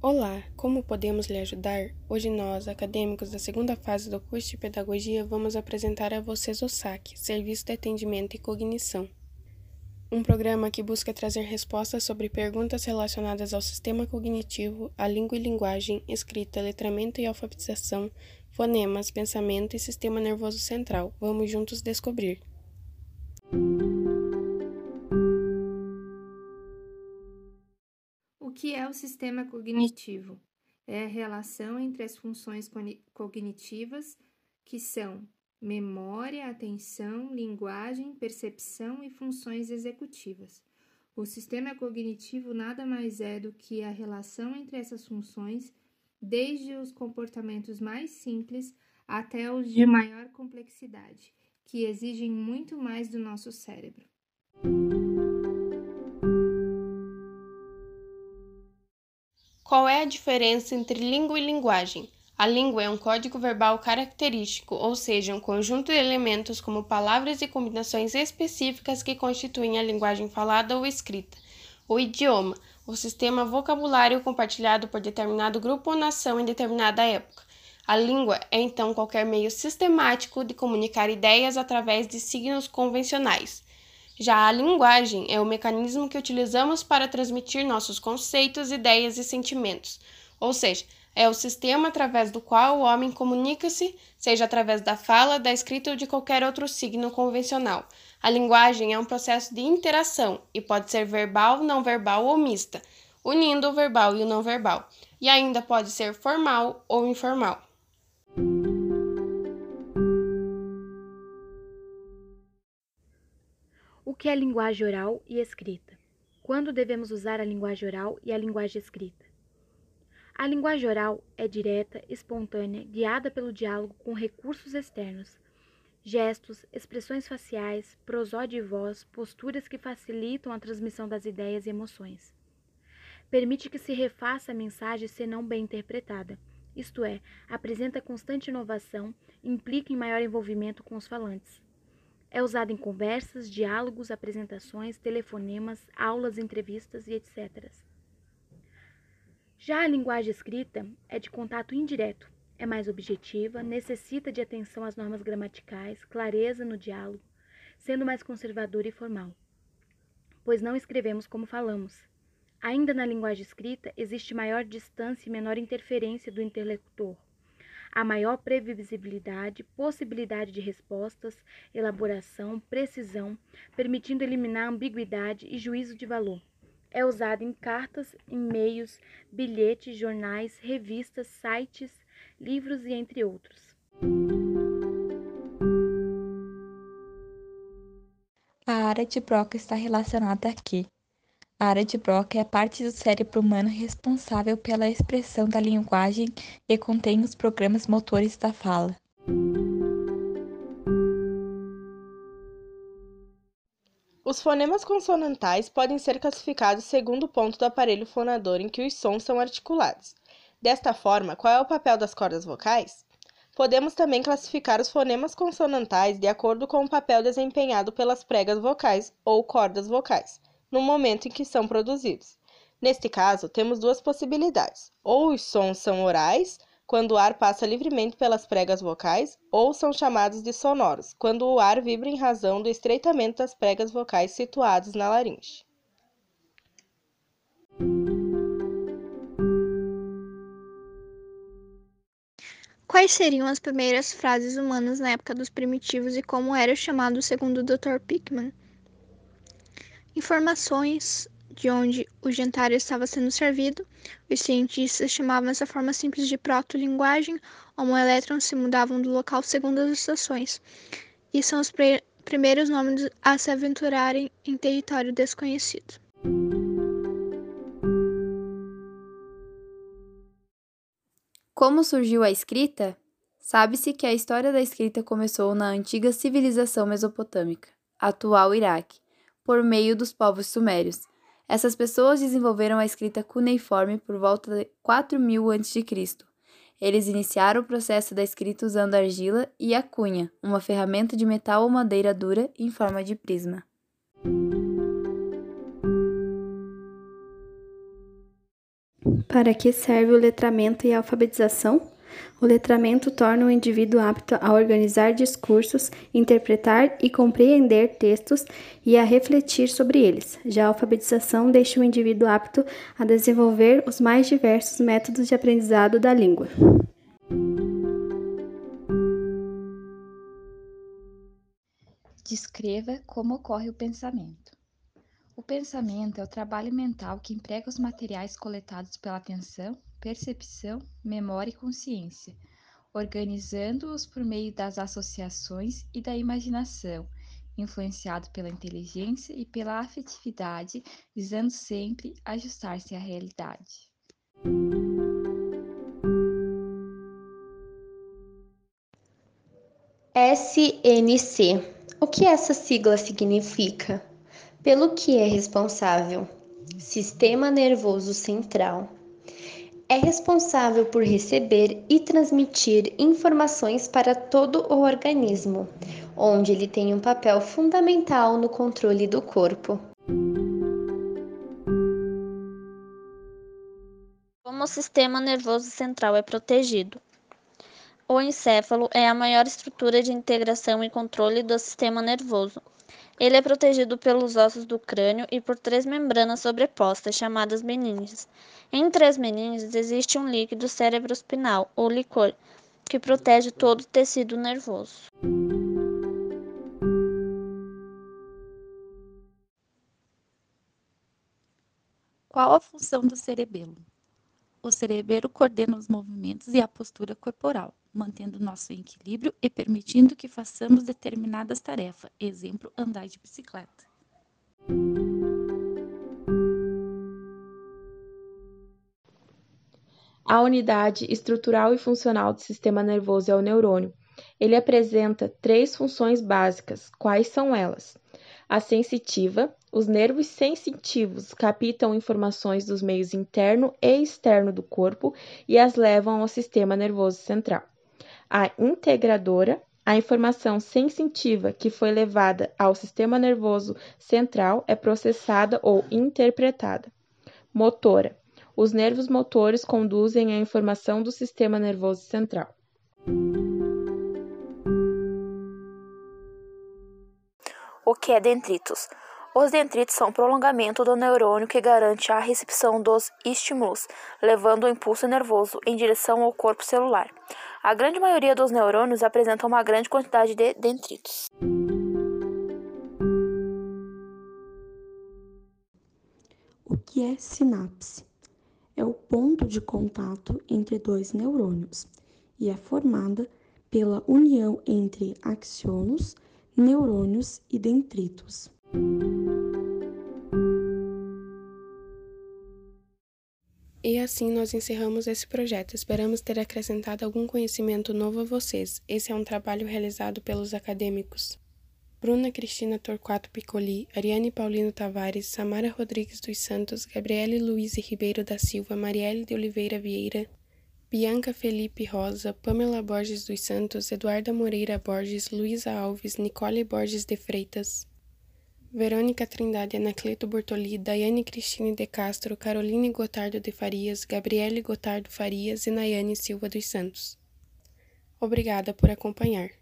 Olá, como podemos lhe ajudar? Hoje nós, acadêmicos da segunda fase do curso de Pedagogia, vamos apresentar a vocês o SAC, Serviço de Atendimento e Cognição. Um programa que busca trazer respostas sobre perguntas relacionadas ao sistema cognitivo, à língua e linguagem, escrita, letramento e alfabetização, fonemas, pensamento e sistema nervoso central. Vamos juntos descobrir. Que é o sistema cognitivo? É a relação entre as funções cognitivas, que são memória, atenção, linguagem, percepção e funções executivas. O sistema cognitivo nada mais é do que a relação entre essas funções, desde os comportamentos mais simples até os de maior complexidade, que exigem muito mais do nosso cérebro. Qual é a diferença entre língua e linguagem? A língua é um código verbal característico, ou seja, um conjunto de elementos como palavras e combinações específicas que constituem a linguagem falada ou escrita. O idioma, o sistema vocabulário compartilhado por determinado grupo ou nação em determinada época. A língua é então qualquer meio sistemático de comunicar ideias através de signos convencionais. Já a linguagem é o mecanismo que utilizamos para transmitir nossos conceitos, ideias e sentimentos, ou seja, é o sistema através do qual o homem comunica-se, seja através da fala, da escrita ou de qualquer outro signo convencional. A linguagem é um processo de interação e pode ser verbal, não verbal ou mista, unindo o verbal e o não verbal, e ainda pode ser formal ou informal. O que é linguagem oral e escrita? Quando devemos usar a linguagem oral e a linguagem escrita? A linguagem oral é direta, espontânea, guiada pelo diálogo com recursos externos, gestos, expressões faciais, prosódia de voz, posturas que facilitam a transmissão das ideias e emoções. Permite que se refaça a mensagem senão bem interpretada, isto é, apresenta constante inovação, implica em maior envolvimento com os falantes. É usado em conversas, diálogos, apresentações, telefonemas, aulas, entrevistas e etc. Já a linguagem escrita é de contato indireto, é mais objetiva, necessita de atenção às normas gramaticais, clareza no diálogo, sendo mais conservadora e formal, pois não escrevemos como falamos. Ainda na linguagem escrita, existe maior distância e menor interferência do interlocutor a maior previsibilidade, possibilidade de respostas, elaboração, precisão, permitindo eliminar ambiguidade e juízo de valor. É usado em cartas, e-mails, bilhetes, jornais, revistas, sites, livros e entre outros. A área de Broca está relacionada aqui. A área de Broca é a parte do cérebro humano responsável pela expressão da linguagem e contém os programas motores da fala. Os fonemas consonantais podem ser classificados segundo o ponto do aparelho fonador em que os sons são articulados. Desta forma, qual é o papel das cordas vocais? Podemos também classificar os fonemas consonantais de acordo com o papel desempenhado pelas pregas vocais ou cordas vocais no momento em que são produzidos. Neste caso, temos duas possibilidades: ou os sons são orais, quando o ar passa livremente pelas pregas vocais, ou são chamados de sonoros, quando o ar vibra em razão do estreitamento das pregas vocais situadas na laringe. Quais seriam as primeiras frases humanas na época dos primitivos e como era chamado segundo o Dr. Pickman? Informações de onde o jantar estava sendo servido. Os cientistas chamavam essa forma simples de proto-linguagem. Homoelétrons se mudavam do local segundo as estações. E são os primeiros nomes a se aventurarem em território desconhecido. Como surgiu a escrita? Sabe-se que a história da escrita começou na antiga civilização mesopotâmica, atual Iraque por meio dos povos sumérios. Essas pessoas desenvolveram a escrita cuneiforme por volta de 4000 a.C. Eles iniciaram o processo da escrita usando argila e a cunha, uma ferramenta de metal ou madeira dura em forma de prisma. Para que serve o letramento e a alfabetização? O letramento torna o indivíduo apto a organizar discursos, interpretar e compreender textos e a refletir sobre eles. Já a alfabetização deixa o indivíduo apto a desenvolver os mais diversos métodos de aprendizado da língua. Descreva como ocorre o pensamento. O pensamento é o trabalho mental que emprega os materiais coletados pela atenção, percepção, memória e consciência, organizando-os por meio das associações e da imaginação, influenciado pela inteligência e pela afetividade, visando sempre ajustar-se à realidade. SNC. O que essa sigla significa? Pelo que é responsável? Sistema Nervoso Central é responsável por receber e transmitir informações para todo o organismo, onde ele tem um papel fundamental no controle do corpo. Como o sistema nervoso central é protegido? O encéfalo é a maior estrutura de integração e controle do sistema nervoso. Ele é protegido pelos ossos do crânio e por três membranas sobrepostas, chamadas meninges. Entre as meninges existe um líquido cerebrospinal, ou licor, que protege todo o tecido nervoso. Qual a função do cerebelo? O cerebelo coordena os movimentos e a postura corporal, mantendo nosso equilíbrio e permitindo que façamos determinadas tarefas, exemplo, andar de bicicleta. A unidade estrutural e funcional do sistema nervoso é o neurônio. Ele apresenta três funções básicas. Quais são elas? A sensitiva, os nervos sensitivos captam informações dos meios interno e externo do corpo e as levam ao sistema nervoso central. A integradora, a informação sensitiva que foi levada ao sistema nervoso central é processada ou interpretada. Motora, os nervos motores conduzem a informação do sistema nervoso central. O que é dendritos? Os dendritos são prolongamento do neurônio que garante a recepção dos estímulos, levando o impulso nervoso em direção ao corpo celular. A grande maioria dos neurônios apresenta uma grande quantidade de dendritos. O que é sinapse? É o ponto de contato entre dois neurônios e é formada pela união entre axônios, neurônios e dendritos. E assim nós encerramos esse projeto. Esperamos ter acrescentado algum conhecimento novo a vocês. Esse é um trabalho realizado pelos acadêmicos Bruna Cristina Torquato Piccoli, Ariane Paulino Tavares, Samara Rodrigues dos Santos, Gabriele Luiz Ribeiro da Silva, Marielle de Oliveira Vieira, Bianca Felipe Rosa, Pamela Borges dos Santos, Eduarda Moreira Borges, Luísa Alves, Nicole Borges de Freitas, Verônica Trindade, Anacleto Bortoli, Daiane Cristine de Castro, Caroline Gotardo de Farias, Gabriele Gotardo Farias e Nayane Silva dos Santos. Obrigada por acompanhar.